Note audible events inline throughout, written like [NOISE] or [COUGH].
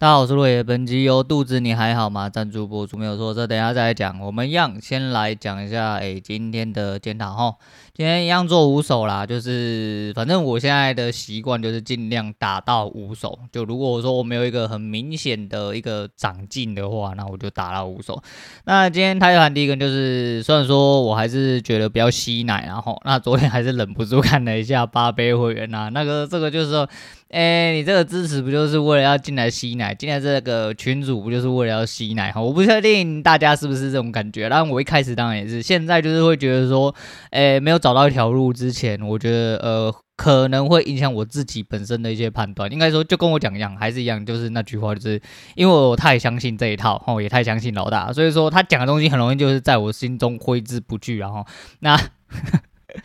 大家好，我是落叶。本集由肚子你还好吗？赞助播出没有错，这等下再来讲。我们一样先来讲一下，哎，今天的检讨哈。今天一样做五手啦，就是反正我现在的习惯就是尽量打到五手。就如果说我没有一个很明显的一个长进的话，那我就打到五手。那今天台盘第一个就是，虽然说我还是觉得比较吸奶，然后那昨天还是忍不住看了一下八杯会员呐，那个这个就是说哎，你这个支持不就是为了要进来吸奶？进来这个群主不就是为了要吸奶？哈，我不确定大家是不是这种感觉。但我一开始当然也是，现在就是会觉得说，哎，没有找到一条路之前，我觉得呃可能会影响我自己本身的一些判断。应该说就跟我讲一样，还是一样，就是那句话，就是因为我太相信这一套，哈，也太相信老大，所以说他讲的东西很容易就是在我心中挥之不去，然后那。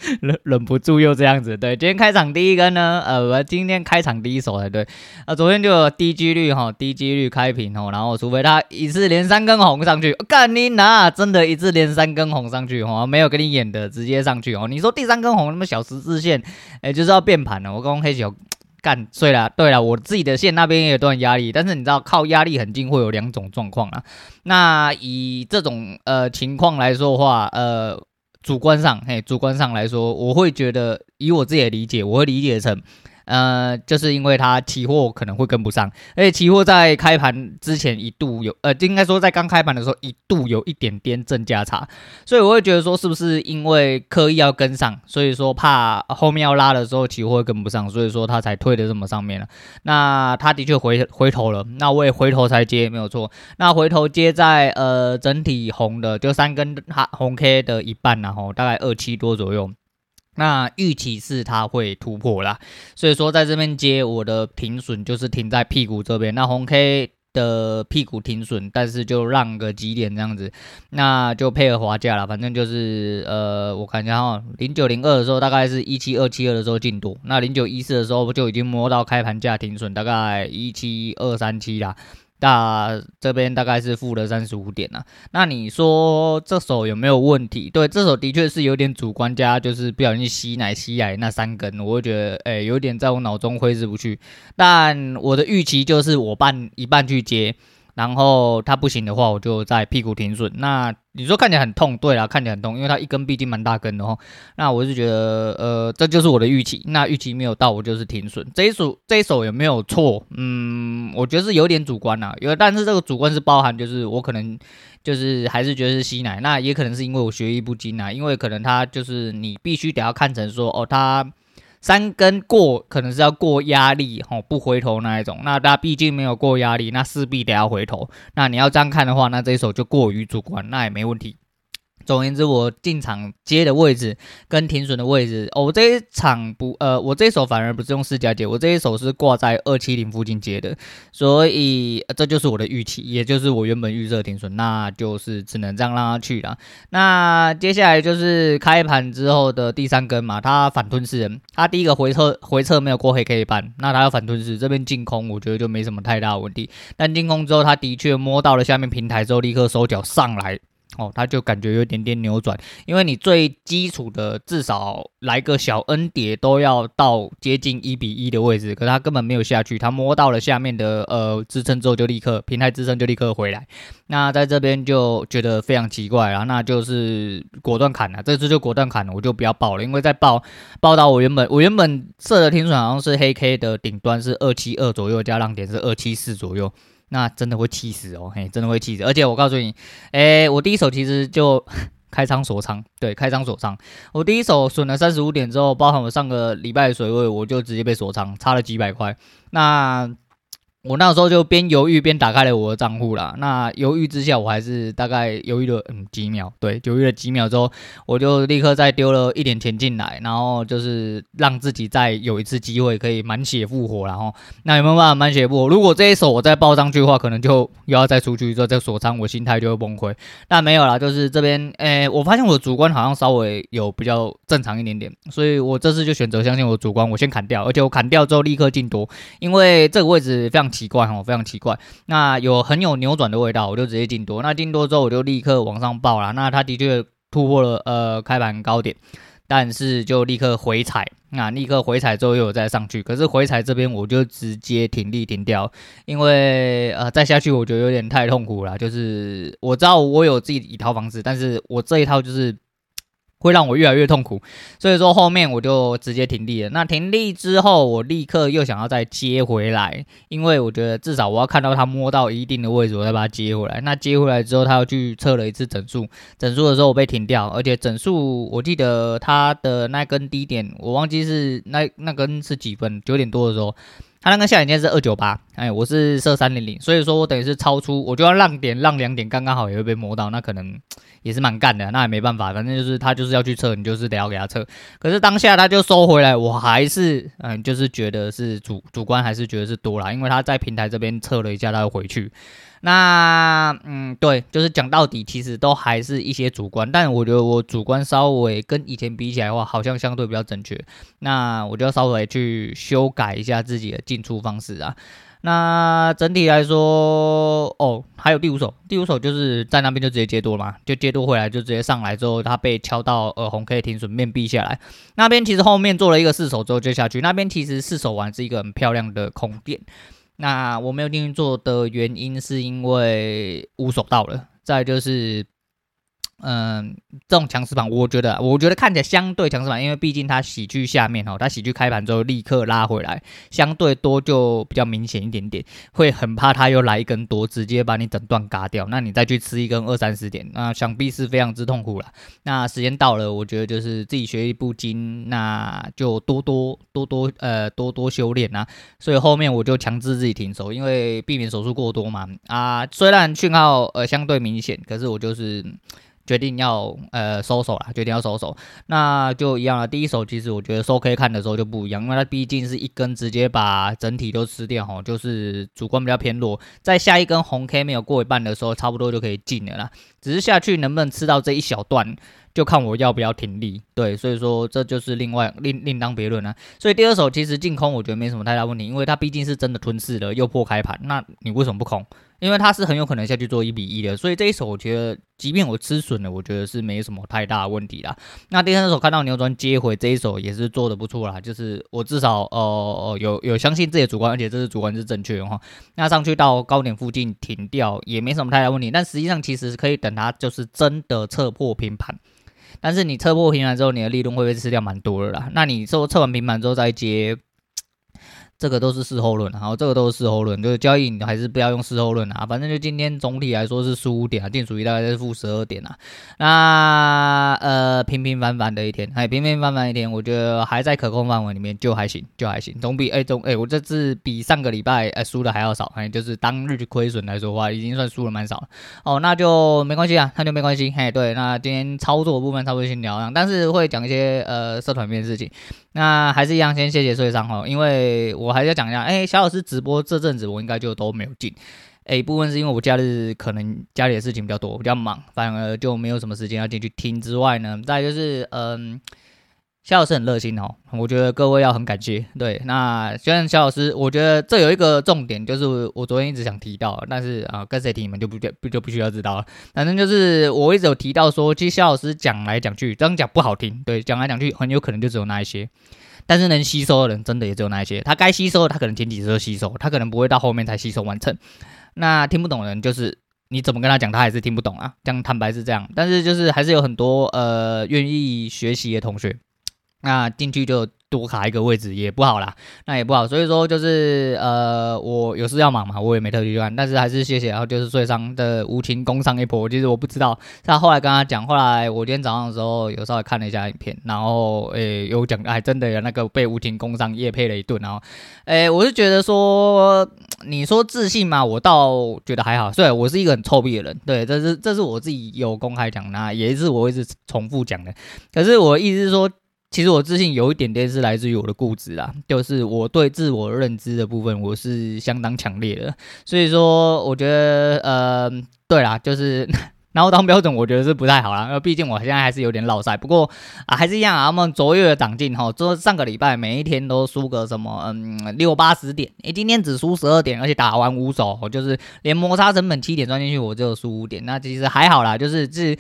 [LAUGHS] 忍忍不住又这样子，对，今天开场第一个呢，呃，我今天开场第一手才对，啊，昨天就有低几率哈，低几率开平哦，然后除非他一次连三根红上去，干你哪，真的一次连三根红上去哈，没有跟你演的，直接上去哦，你说第三根红那么小十字线，哎，就是要变盘了，我刚刚黑球干碎了，对了，我自己的线那边也有段压力，但是你知道靠压力很近会有两种状况啊，那以这种呃情况来说的话，呃。主观上，嘿，主观上来说，我会觉得，以我自己的理解，我会理解成。呃，就是因为它期货可能会跟不上，而且期货在开盘之前一度有，呃，应该说在刚开盘的时候一度有一点点正价差，所以我会觉得说是不是因为刻意要跟上，所以说怕后面要拉的时候期货跟不上，所以说他才推的这么上面了。那他的确回回头了，那我也回头才接，没有错。那回头接在呃整体红的就三根哈红 K 的一半，然后大概二七多左右。那预期是它会突破啦，所以说在这边接我的停损就是停在屁股这边，那红 K 的屁股停损，但是就让个几点这样子，那就配合滑价了，反正就是呃，我看一下哈，零九零二的时候大概是一七二七二的时候进多，那零九一四的时候就已经摸到开盘价停损，大概一七二三七啦。那这边大概是负了三十五点、啊，那你说这手有没有问题？对，这手的确是有点主观加，就是不小心吸奶吸奶那三根，我会觉得哎，有点在我脑中挥之不去。但我的预期就是我半一半去接。然后它不行的话，我就在屁股停损。那你说看起来很痛，对啦，看起来很痛，因为它一根毕竟蛮大根的哦。那我是觉得，呃，这就是我的预期。那预期没有到，我就是停损。这一手这一手有没有错？嗯，我觉得是有点主观啦，因为但是这个主观是包含，就是我可能就是还是觉得是吸奶，那也可能是因为我学艺不精啊，因为可能它就是你必须得要看成说，哦，它。三根过可能是要过压力吼，不回头那一种。那他毕竟没有过压力，那势必得要回头。那你要这样看的话，那这一手就过于主观，那也没问题。总而言之，我进场接的位置跟停损的位置，哦，我这一场不，呃，我这一手反而不是用市价接，我这一手是挂在二七零附近接的，所以、这就是我的预期，也就是我原本预设停损，那就是只能这样让它去了。那接下来就是开盘之后的第三根嘛，它反吞噬人，它第一个回撤回撤没有过黑 K 板，那它要反吞噬，这边进空，我觉得就没什么太大问题。但进空之后，它的确摸到了下面平台之后，立刻收脚上来。哦，他就感觉有点点扭转，因为你最基础的至少来个小 N 叠都要到接近一比一的位置，可是他根本没有下去，他摸到了下面的呃支撑之后就立刻平台支撑就立刻回来，那在这边就觉得非常奇怪了，那就是果断砍了，这次就果断砍了，我就不要报了，因为在报报到我原本我原本设的停损好像是黑 K 的顶端是二七二左右，加浪点是二七四左右。那真的会气死哦，嘿，真的会气死！而且我告诉你，诶，我第一手其实就 [LAUGHS] 开仓锁仓，对，开仓锁仓。我第一手损了三十五点之后，包含我上个礼拜的水位，我就直接被锁仓，差了几百块。那。我那时候就边犹豫边打开了我的账户啦。那犹豫之下，我还是大概犹豫了嗯几秒，对，犹豫了几秒之后，我就立刻再丢了一点钱进来，然后就是让自己再有一次机会可以满血复活。然后那有没有办法满血复活？如果这一手我再报上去的话，可能就又要再出去之后再锁仓，我心态就会崩溃。但没有啦，就是这边诶、我发现我的主观好像稍微有比较正常一点点，所以我这次就选择相信我的主观，我先砍掉，而且我砍掉之后立刻进多，因为这个位置非常。奇怪哈，非常奇怪。那有很有扭转的味道，我就直接进多。那进多之后，我就立刻往上报了。那它的确突破了呃开盘高点，但是就立刻回踩。那立刻回踩之后又有再上去，可是回踩这边我就直接停利停掉，因为呃再下去我觉得有点太痛苦了，就是我知道我有自己一套方式，但是我这一套就是。会让我越来越痛苦，所以说后面我就直接停地了。那停地之后，我立刻又想要再接回来，因为我觉得至少我要看到它摸到一定的位置，我再把它接回来。那接回来之后，他又去测了一次整数，整数的时候我被停掉，而且整数我记得它的那根低点，我忘记是那那根是几分，九点多的时候。他那个下影线是二九八，哎，我是设三零零，所以说我等于是超出，我就要让点让两点，刚刚好也会被摸到，那可能也是蛮干的，那也没办法，反正就是他就是要去测，你就是得要给他测。可是当下他就收回来，我还是嗯，就是觉得是主主观还是觉得是多啦，因为他在平台这边测了一下，他又回去。那嗯，对，就是讲到底，其实都还是一些主观，但我觉得我主观稍微跟以前比起来的话，好像相对比较正确。那我就要稍微去修改一下自己的进出方式啊。那整体来说，哦，还有第五手，第五手就是在那边就直接接多嘛，就接多回来就直接上来之后，它被敲到耳红 K 停损面壁下来。那边其实后面做了一个四手之后就下去，那边其实四手完是一个很漂亮的空点。那我没有进去做的原因是因为五手到了，再就是。嗯，这种强势盘，我觉得，我觉得看起来相对强势盘，因为毕竟它喜剧下面哦，它喜剧开盘之后立刻拉回来，相对多就比较明显一点点，会很怕它又来一根多，直接把你整段嘎掉，那你再去吃一根二三十点，那想必是非常之痛苦了。那时间到了，我觉得就是自己学艺不精，那就多多多多呃多多修炼啊。所以后面我就强制自己停手，因为避免手术过多嘛。啊，虽然讯号呃相对明显，可是我就是。决定要呃收手了，决定要收手，那就一样了。第一手其实我觉得收 K 看的时候就不一样，因为它毕竟是一根直接把整体都吃掉哈，就是主观比较偏弱。在下一根红 K 没有过一半的时候，差不多就可以进了啦。只是下去能不能吃到这一小段，就看我要不要停利。对，所以说这就是另外另另当别论了。所以第二手其实进空我觉得没什么太大问题，因为它毕竟是真的吞噬了又破开盘，那你为什么不空？因为它是很有可能下去做一比一的，所以这一手我觉得，即便我吃损了，我觉得是没什么太大问题啦。那第三手看到扭转接回这一手也是做的不错啦，就是我至少呃有有相信自己的主观，而且这是主观是正确的哈。那上去到高点附近停掉也没什么太大问题，但实际上其实可以等它就是真的测破平盘，但是你测破平盘之后，你的利润会被吃掉蛮多的啦。那你说测完平盘之后再接。这个都是事后论，然后这个都是事后论，就是交易你还是不要用事后论啊。反正就今天总体来说是十五点啊，净属于大概是负十二点啊。那呃平平凡凡的一天，哎平平凡凡一天，我觉得还在可控范围里面，就还行，就还行。总比哎总哎我这次比上个礼拜哎输的还要少，哎就是当日亏损来说的话，已经算输了蛮少了。哦，那就没关系啊，那就没关系。嘿，对，那今天操作部分差不多先聊上，但是会讲一些呃社团面的事情。那还是一样，先谢谢穗商哈，因为我还是要讲一下，哎、小老师直播这阵子我应该就都没有进，哎、部分是因为我假日可能家里的事情比较多，比较忙，反而就没有什么时间要进去听之外呢，再就是嗯。肖老师很热心哦，我觉得各位要很感谢。对，那虽然肖老师，我觉得这有一个重点，就是我昨天一直想提到，但是啊，跟谁提你们就不不就不需要知道了。反正就是我一直有提到说，其实肖老师讲来讲去，这样讲不好听，对，讲来讲去很有可能就只有那一些，但是能吸收的人真的也只有那一些。他该吸收，他可能前几次都吸收，他可能不会到后面才吸收完成。那听不懂的人，就是你怎么跟他讲，他还是听不懂啊。这样坦白是这样，但是就是还是有很多呃愿意学习的同学。那进去就多卡一个位置也不好啦，那也不好，所以说就是呃，我有事要忙嘛，我也没特地去看，但是还是谢谢，然后就是穗商的无情工伤一波，其实我不知道，他后来跟他讲，后来我今天早上的时候有稍微看了一下影片，然后诶有讲，哎真的有那个被无情工伤业配了一顿，然后诶我是觉得说，你说自信嘛，我倒觉得还好，虽然，我是一个很臭屁的人，对，这是这是我自己有公开讲的，也是我一直重复讲的，可是我意思是说。其实我自信有一点点是来自于我的固执啦，就是我对自我认知的部分我是相当强烈的，所以说我觉得呃，对啦，就是然后当标准，我觉得是不太好啦，因为毕竟我现在还是有点落赛，不过啊还是一样啊，我们卓越的长进哈，说上个礼拜每一天都输个什么嗯六八十点，诶，今天只输十二点，而且打完五手，就是连摩擦成本七点赚进去，我就输五点，那其实还好啦，就是这。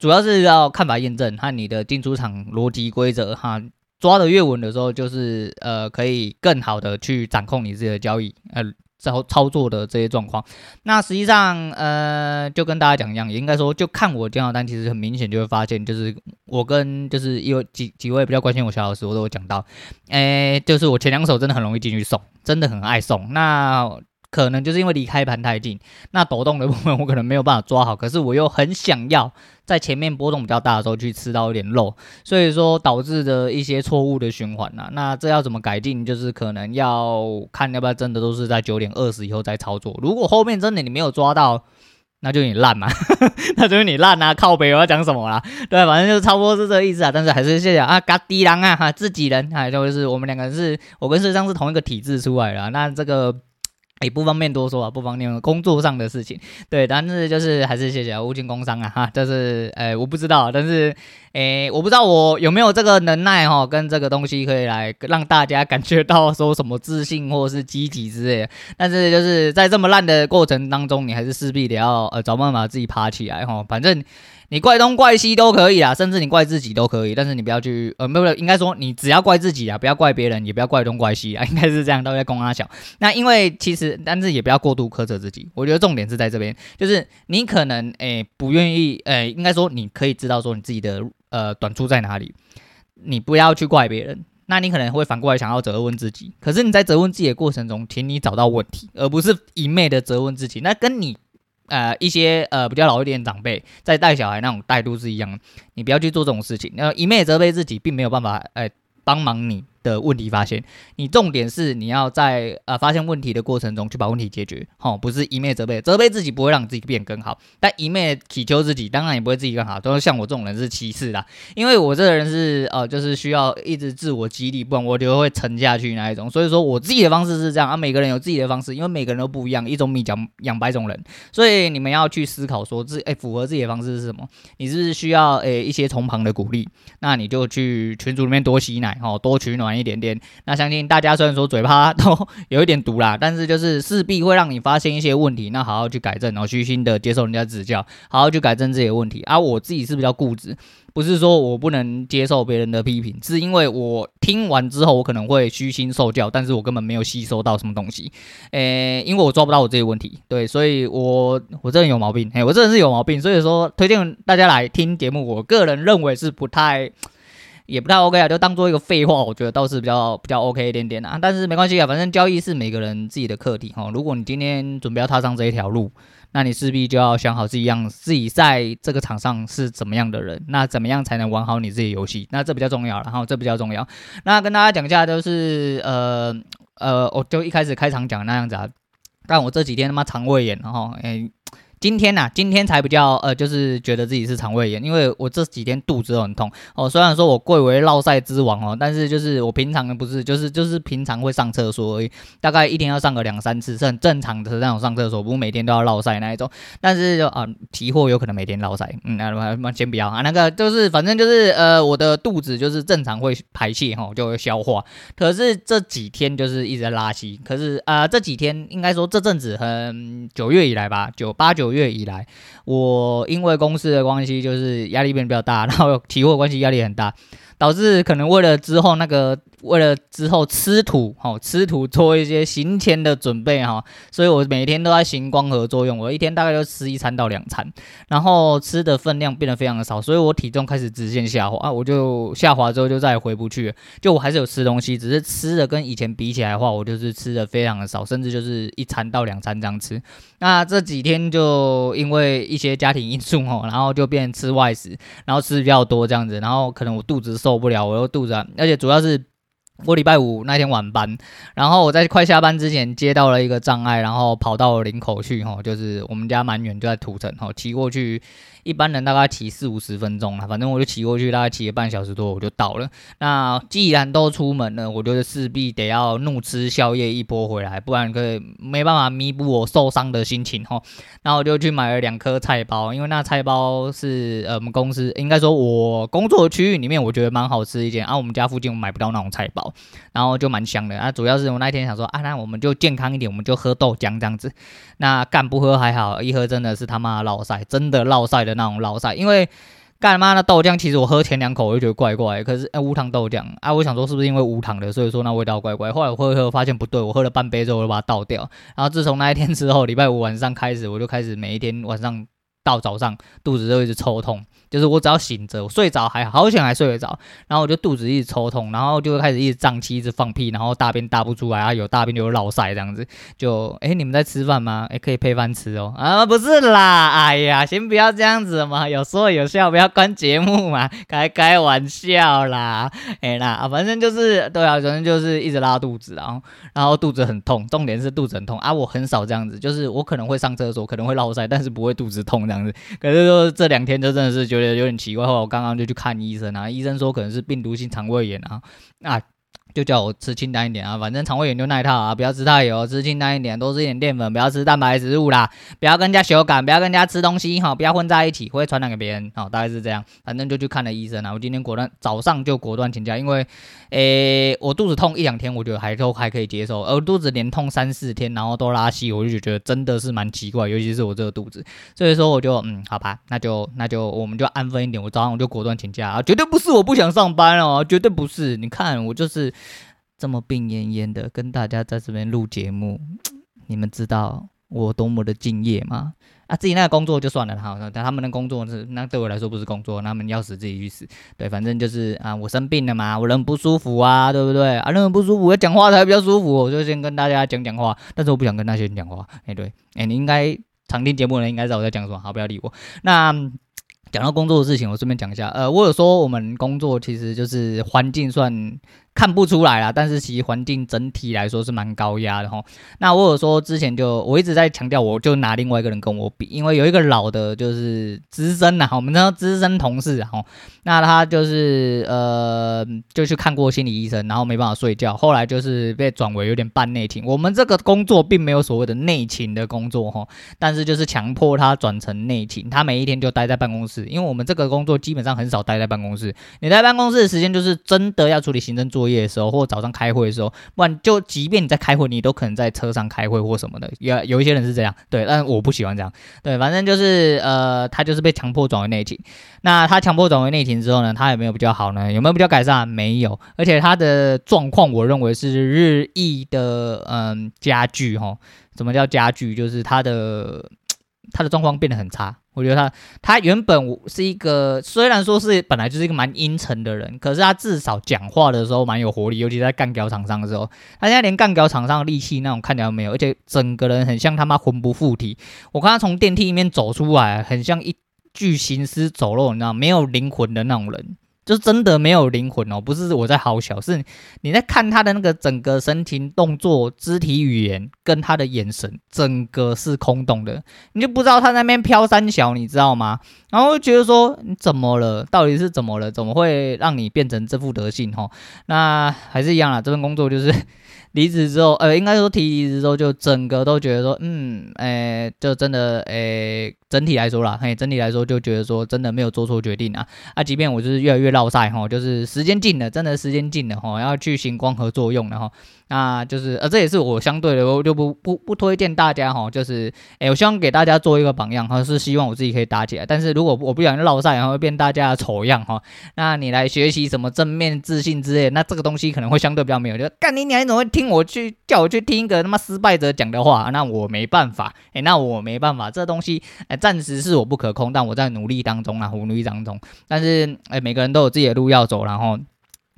主要是要看法验证和你的进出场逻辑规则哈，抓得越稳的时候，就是呃可以更好的去掌控你自己的交易，呃。操操作的这些状况，那实际上，呃，就跟大家讲一样，也应该说，就看我电脑单，其实很明显就会发现，就是我跟就是有几几位比较关心我小老师，我都有讲到，诶，就是我前两手真的很容易进去送，真的很爱送，那。可能就是因为离开盘太近，那抖动的部分我可能没有办法抓好，可是我又很想要在前面波动比较大的时候去吃到一点肉，所以说导致的一些错误的循环呐。那这要怎么改进？就是可能要看要不要真的都是在九点二十以后再操作。如果后面真的你没有抓到，那就你烂嘛，[LAUGHS] 那就是你烂啊！靠北我要讲什么啦？对，反正就是差不多是这个意思啊。但是还是谢谢啊，嘎滴狼啊，哈，自己人啊，就是我们两个人是我跟世上是同一个体制出来的。那这个。也、不方便多说啊，不方便工作上的事情，对，但是就是还是谢谢无尽工商啊，哈，就是，哎、欸，我不知道，但是，诶、我不知道我有没有这个能耐哈，跟这个东西可以来让大家感觉到说什么自信或者是积极之类的，但是就是在这么烂的过程当中，你还是势必得要呃找办法自己爬起来哈，反正。你怪东怪西都可以啊，甚至你怪自己都可以，但是你不要去，呃，没有，应该说你只要怪自己啊，不要怪别人，也不要怪东怪西啊，应该是这样，都在公阿小。那因为其实，但是也不要过度苛责自己。我觉得重点是在这边，就是你可能诶、不愿意，诶、应该说你可以知道说你自己的呃短处在哪里，你不要去怪别人。那你可能会反过来想要责问自己，可是你在责问自己的过程中，请你找到问题，而不是一昧的责问自己。那跟你。呃，一些呃比较老一点的长辈在带小孩那种态度是一样，你不要去做这种事情。那一昧责备自己，并没有办法，呃，帮忙你。的问题发现，你重点是你要在呃发现问题的过程中去把问题解决，齁，不是一昧责备，责备自己不会让自己变更好，但一昧祈求自己，当然也不会自己更好。都是像我这种人是其次的，因为我这个人是呃就是需要一直自我激励，不然我就会沉下去那一种。所以说我自己的方式是这样啊，每个人有自己的方式，因为每个人都不一样，一种米养养百种人，所以你们要去思考说自哎、符合自己的方式是什么？你是，是需要诶、一些从旁的鼓励，那你就去群组里面多吸奶哦，多取暖一点点。那相信大家虽然说嘴巴都有一点毒啦，但是就是势必会让你发现一些问题，那好好去改正，然后虚心的接受人家指教，好好去改正这些问题。啊、我自己是比较固执，不是说我不能接受别人的批评，是因为我听完之后我可能会虚心受教，但是我根本没有吸收到什么东西，诶、因为我抓不到我这些问题，对，所以我我这人有毛病，哎，我这人是有毛病，所以说推荐大家来听节目，我个人认为是不太。也不太 OK 啊，就当做一个废话，我觉得倒是比较比较 OK 一点点啊。但是没关系啊，反正交易是每个人自己的课题哈。如果你今天准备要踏上这一条路，那你势必就要想好自己样自己在这个场上是怎么样的人，那怎么样才能玩好你自己游戏？那这比较重要，然后这比较重要。那跟大家讲一下，就是呃呃，我就一开始开场讲那样子啊。但我这几天他妈肠胃炎，然后诶。今天呐、今天才比较呃，就是觉得自己是肠胃炎，因为我这几天肚子都很痛哦。虽然说我贵为烙赛之王哦，但是就是我平常不是，就是就是平常会上厕所而已，大概一天要上个两三次是很正常的那种上厕所，不是每天都要烙赛那一种。但是就啊，提货有可能每天烙赛，嗯，那、啊、那先不要啊，那个就是反正就是呃，我的肚子就是正常会排泄哈，就会消化。可是这几天就是一直在拉稀，可是啊、这几天应该说这阵子很九月以来吧，九八九。月以来，我因为公司的关系，就是压力变得比较大，然后期货关系压力很大，导致可能为了之后那个。为了之后吃土，哈，吃土做一些行前的准备，哈，所以我每天都在行光合作用，我一天大概就吃一餐到两餐，然后吃的分量变得非常的少，所以我体重开始直线下滑，啊，我就下滑之后就再也回不去了，就我还是有吃东西，只是吃的跟以前比起来的话，我就是吃的非常的少，甚至就是一餐到两餐这样吃。那这几天就因为一些家庭因素，哦，[LAUGHS] 然后就变成吃外食，然后吃的比较多这样子，然后可能我肚子受不了，我又肚子，而且主要是。我礼拜五那天晚班，然后我在快下班之前接到了一个障碍，然后跑到林口去，吼，就是我们家蛮远，就在土城，吼，骑过去。一般人大概骑四五十分钟啦，反正我就骑过去，大概骑了半小时多，我就到了。那既然都出门了，我觉得势必得要怒吃宵夜一波回来，不然可以没办法弥补我受伤的心情齁。然后我就去买了两颗菜包，因为那菜包是呃我们公司应该说我工作区域里面我觉得蛮好吃一点啊，我们家附近我买不到那种菜包，然后就蛮香的啊。主要是我那天想说啊，那我们就健康一点，我们就喝豆浆这样子。那干不喝还好，一喝真的是他妈的烙赛，真的烙赛的。那种老晒，因为干妈的豆浆，其实我喝前两口我就觉得怪怪，可是哎无糖豆浆啊，我想说是不是因为无糖的，所以说那味道怪怪。后来我喝喝发现不对，我喝了半杯之后我就把它倒掉。然后自从那一天之后，礼拜五晚上开始，我就开始每一天晚上到早上肚子就一直抽痛。就是我只要醒着，我睡着还好，好险还睡得着，然后我就肚子一直抽痛，然后就开始一直胀气，一直放屁，然后大便大不出来啊，有大便就有落塞这样子，就哎、你们在吃饭吗？哎、可以配饭吃哦啊不是啦，哎呀先不要这样子嘛，有说有笑，不要关节目嘛，开开玩笑啦，哎、欸、啦啊反正就是对啊，反正就是一直拉肚子，然后然后肚子很痛，重点是肚子很痛啊，我很少这样子，就是我可能会上厕所，可能会落塞，但是不会肚子痛这样子，可是说这两天就真的是觉得。有点奇怪，后来我刚刚就去看医生啊，医生说可能是病毒性肠胃炎啊，啊。就叫我吃清淡一点啊，反正肠胃炎就那一套啊，不要吃太油，吃清淡一点，多吃一点淀粉，不要吃蛋白质物啦，不要跟人家修改，不要跟人家吃东西哈，不要混在一起，会传染给别人，好，大概是这样。反正就去看了医生啊，我今天果断早上就果断请假，因为，诶、我肚子痛一两天，我觉得还都还可以接受，而肚子连痛三四天，然后都拉稀，我就觉得真的是蛮奇怪，尤其是我这个肚子，所以说我就嗯，好吧，那就那就我们就安分一点，我早上我就果断请假啊，绝对不是我不想上班哦，绝对不是，你看我就是。这么病恹恹的跟大家在这边录节目，[TSK] 你们知道我多么的敬业吗？啊，自己那个工作就算了哈，但他们的工作是那对我来说不是工作，他们要死自己去死。对，反正就是啊，我生病了嘛，我人不舒服啊，对不对？啊，人不舒服，我讲话才比较舒服，我就先跟大家讲讲话。但是我不想跟那些人讲话。哎，对，哎，你应该常听节目的人应该知道我在讲什么，好，不要理我。那。讲到工作的事情，我顺便讲一下。呃，我有说我们工作其实就是环境算看不出来啦，但是其实环境整体来说是蛮高压的齁。那我有说之前就我一直在强调，我就拿另外一个人跟我比，因为有一个老的就是资深呐，我们叫资深同事齁。那他就是呃就去看过心理医生，然后没办法睡觉，后来就是被转为有点半内勤。我们这个工作并没有所谓的内勤的工作哈，但是就是强迫他转成内勤，他每一天就待在办公室。因为我们这个工作基本上很少待在办公室，你待办公室的时间就是真的要处理行政作业的时候，或早上开会的时候，不然就即便你在开会，你都可能在车上开会或什么的。有有一些人是这样，对，但我不喜欢这样，对，反正就是呃，他就是被强迫转为内勤。那他强迫转为内勤之后呢，他有没有比较好呢？有没有比较改善？没有，而且他的状况，我认为是日益的嗯、加剧齁。什么叫加剧？就是他的 [TSK] 他的状况变得很差。我觉得他他原本是一个，虽然说是本来就是一个蛮阴沉的人，可是他至少讲话的时候蛮有活力，尤其在干譙场上的时候，他现在连干譙场上的力气那种看到没有，而且整个人很像他妈魂不附体。我看他从电梯里面走出来，很像一具行尸走肉，你知道没有灵魂的那种人。就真的没有灵魂哦，不是我在好小，是你在看他的那个整个神情、动作、肢体语言跟他的眼神，整个是空洞的，你就不知道他那边飘三小，你知道吗？然后就觉得说你怎么了？到底是怎么了？怎么会让你变成这副德性？哈，那还是一样啦，这份工作就是。离职之后，呃，应该说提离职之后，就整个都觉得说，嗯，哎、就真的，哎、整体来说啦，嘿，整体来说就觉得说，真的没有做错决定啊。啊，即便我就是越来越落赛哈，就是时间近了，真的时间近了哈，要去行光合作用了哈。那就是，呃，这也是我相对的，我就不不不推荐大家哈，就是，哎，我希望给大家做一个榜样哈，是希望我自己可以打起来。但是如果我不想落赛，然后会变大家的丑样哈，那你来学习什么正面自信之类，那这个东西可能会相对比较没有。就干你娘，你怎么会听我去叫我去听一个他妈失败者讲的话？那我没办法，哎，那我没办法，这东西，哎，暂时是我不可控，但我在努力当中啊，我努力当中。但是，哎，每个人都有自己的路要走，然后。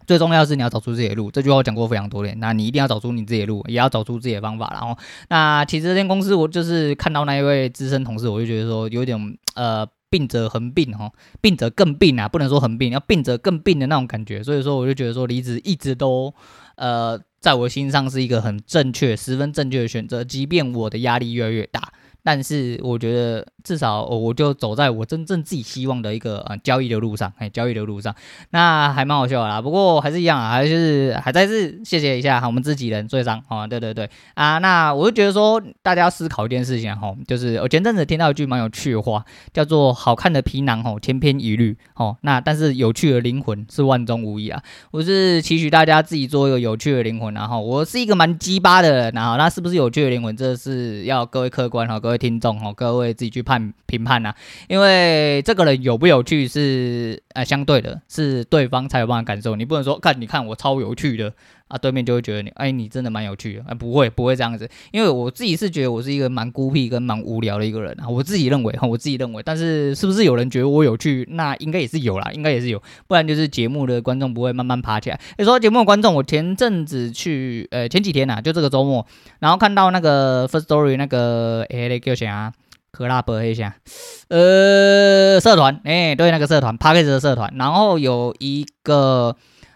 最重要是你要找出自己的路，这句话我讲过非常多遍。那你一定要找出你自己的路，也要找出自己的方法。然后，那其实这间公司我就是看到那一位资深同事，我就觉得说有点呃病者恒病哈，病者更病啊，不能说恒病，要病者更病的那种感觉。所以说我就觉得说离职一直都呃在我心上是一个很正确、十分正确的选择，即便我的压力越来越大。但是我觉得至少我就走在我真正自己希望的一个呃交易的路上，哎，交易的路上，那还蛮好笑的啦。不过还是一样啊，还是还在是谢谢一下我们自己人最伤啊，对对对啊。那我就觉得说大家要思考一件事情哈，就是我前阵子听到一句蛮有趣的话，叫做“好看的皮囊吼千篇一律哦”，那但是有趣的灵魂是万中无一啊。我是期许大家自己做一个有趣的灵魂，然后我是一个蛮鸡巴的人，然后那是不是有趣的灵魂，这是要各位客观哈，各位。位听众哦，各位自己去判。评判啊，因为这个人有不有趣是呃相对的，是对方才有办法感受。你不能说看，你看我超有趣的。啊，对面就会觉得你，哎，你真的蛮有趣的，哎，不会，不会这样子，因为我自己是觉得我是一个蛮孤僻跟蛮无聊的一个人啊，我自己认为哈，我自己认为，但是是不是有人觉得我有趣？那应该也是有啦，应该也是有，不然就是节目的观众不会慢慢爬起来。你说节目的观众，我前阵子去，呃，前几天呐、啊，就这个周末，然后看到那个 First Story 那个，哎，那克拉伯一下，呃，社团，哎，对，那个社团帕克斯的社团，然后有一个。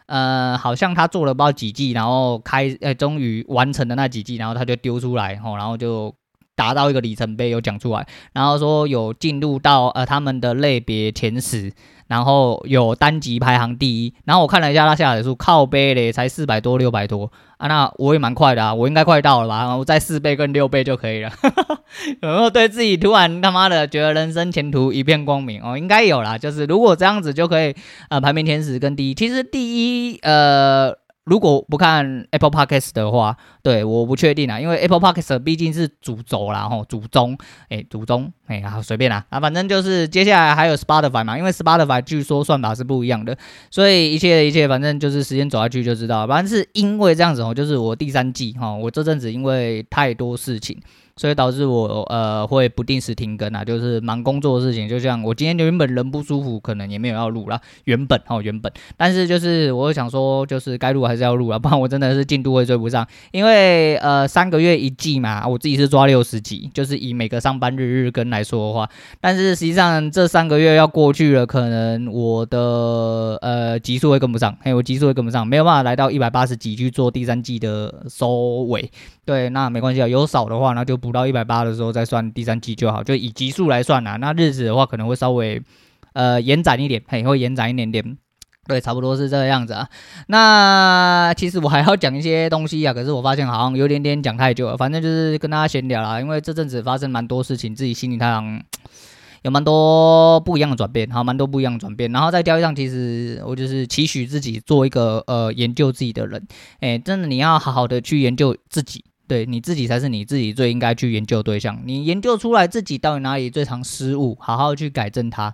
呃，好像他做了不知道几季，然后开，呃，终于完成了那几季，然后他就丢出来，吼，然后就达到一个里程碑，有讲出来，然后说有进入到呃他们的类别前十。然后有单集排行第一，然后我看了一下他下载数，靠背嘞才四百多六百多啊，那我也蛮快的啊，我应该快到了吧？我在四倍跟六倍就可以了，[LAUGHS] 有没有对自己突然他妈的觉得人生前途一片光明哦？应该有啦，就是如果这样子就可以呃排名前十跟第一，其实第一呃。如果不看 Apple Podcast 的话，对，我不确定啊，因为 Apple Podcast 毕竟是主轴啦，吼，主宗，哎，主宗，哎，好，随便啦，啊，反正就是接下来还有 Spotify 嘛，因为 Spotify 据说算法是不一样的，所以一切的一切，反正就是时间走下去就知道，反正是因为这样子哦，就是我第三季哈，我这阵子因为太多事情。所以导致我呃会不定时停更啊，就是忙工作的事情。就像我今天原本人不舒服，可能也没有要录啦。原本哦，原本，但是就是我想说，就是该录还是要录啊，不然我真的是进度会追不上。因为呃三个月一季嘛，我自己是抓六十集，就是以每个上班日日更来说的话。但是实际上这三个月要过去了，可能我的呃集数会跟不上，嘿，我集数会跟不上，没有办法来到一百八十集去做第三季的收尾。对，那没关系啊，有少的话那就。补到一百八的时候再算第三季就好，就以集数来算啦。那日子的话可能会稍微呃延展一点，嘿，会延展一点点。对，差不多是这个样子啊。那其实我还要讲一些东西啊，可是我发现好像有点点讲太久了。反正就是跟大家闲聊啦，因为这阵子发生蛮多事情，自己心里太阳有蛮多不一样的转变，好，蛮多不一样的转变。然后在交易上，其实我就是期许自己做一个呃研究自己的人。哎，真的你要好好的去研究自己。对，你自己才是你自己最应该去研究对象。你研究出来自己到底哪里最常失误，好好去改正它，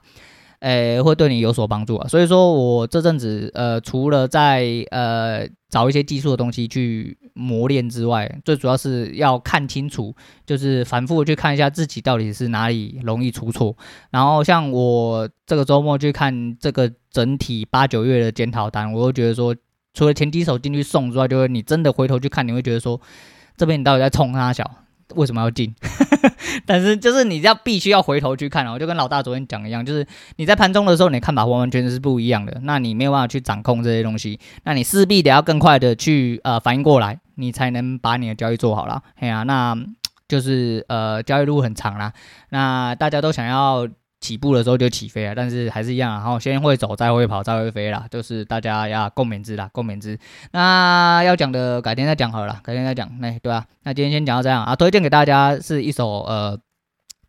诶，会对你有所帮助啊。所以说我这阵子呃，除了在呃找一些技术的东西去磨练之外，最主要是要看清楚，就是反复去看一下自己到底是哪里容易出错。然后像我这个周末去看这个整体八九月的检讨单，我会觉得说，除了前几手进去送之外，就是你真的回头去看，你会觉得说。这边你到底在冲他小？为什么要进？[LAUGHS] 但是就是你要必须要回头去看哦，就跟老大昨天讲一样，就是你在盘中的时候，你看法完完全全是不一样的。那你没有办法去掌控这些东西，那你势必得要更快的去呃反应过来，你才能把你的交易做好了。哎呀，那就是呃交易路很长啦，那大家都想要。起步的时候就起飞了，但是还是一样，然后先会走，再会跑，再会飞啦，就是大家要共勉之啦，共勉之。那要讲的改天再讲好了，改天再讲。那对啊，那今天先讲到这样啊，推荐给大家是一首呃。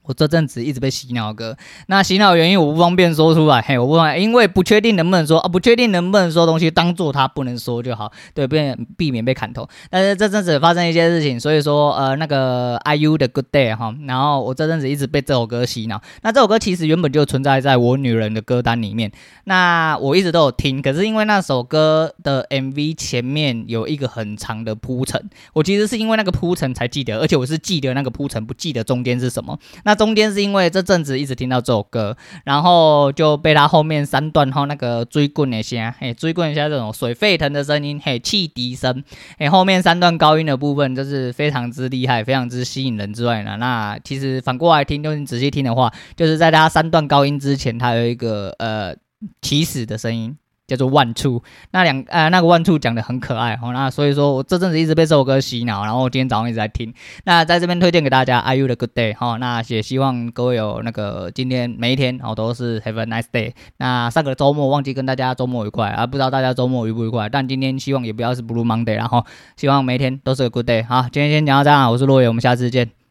我这阵子一直被洗脑歌，那洗脑原因我不方便说出来，嘿，我不方便，因为不确定能不能说啊，不确定能不能说东西，当做他不能说就好，对，避免避免被砍头。但是这阵子发生一些事情，所以说呃那个 IU 的 Good Day 哈，然后我这阵子一直被这首歌洗脑。那这首歌其实原本就存在在我女人的歌单里面，那我一直都有听，可是因为那首歌的 MV 前面有一个很长的铺陈，我其实是因为那个铺陈才记得，而且我是记得那个铺陈，不记得中间是什么。那中间是因为这阵子一直听到这首歌，然后就被他后面三段后那个追滚一下，嘿，追棍一下这种水沸腾的声音，嘿，汽笛声，嘿，后面三段高音的部分就是非常之厉害，非常之吸引人之外呢，那其实反过来听，就是你仔细听的话，就是在他三段高音之前，他有一个呃起始的声音。叫做 One Two，那两呃那个 One Two 讲的很可爱哦，那所以说我这阵子一直被这首歌洗脑，然后我今天早上一直在听。那在这边推荐给大家 IU 的 Good Day 哈，那也希望各位有那个今天每一天哦都是 Have a nice day。那上个周末忘记跟大家周末愉快啊，不知道大家周末愉不愉快，但今天希望也不要是 Blue Monday，然后希望每一天都是个 Good Day。好，今天先讲到这样，我是洛野，我们下次见。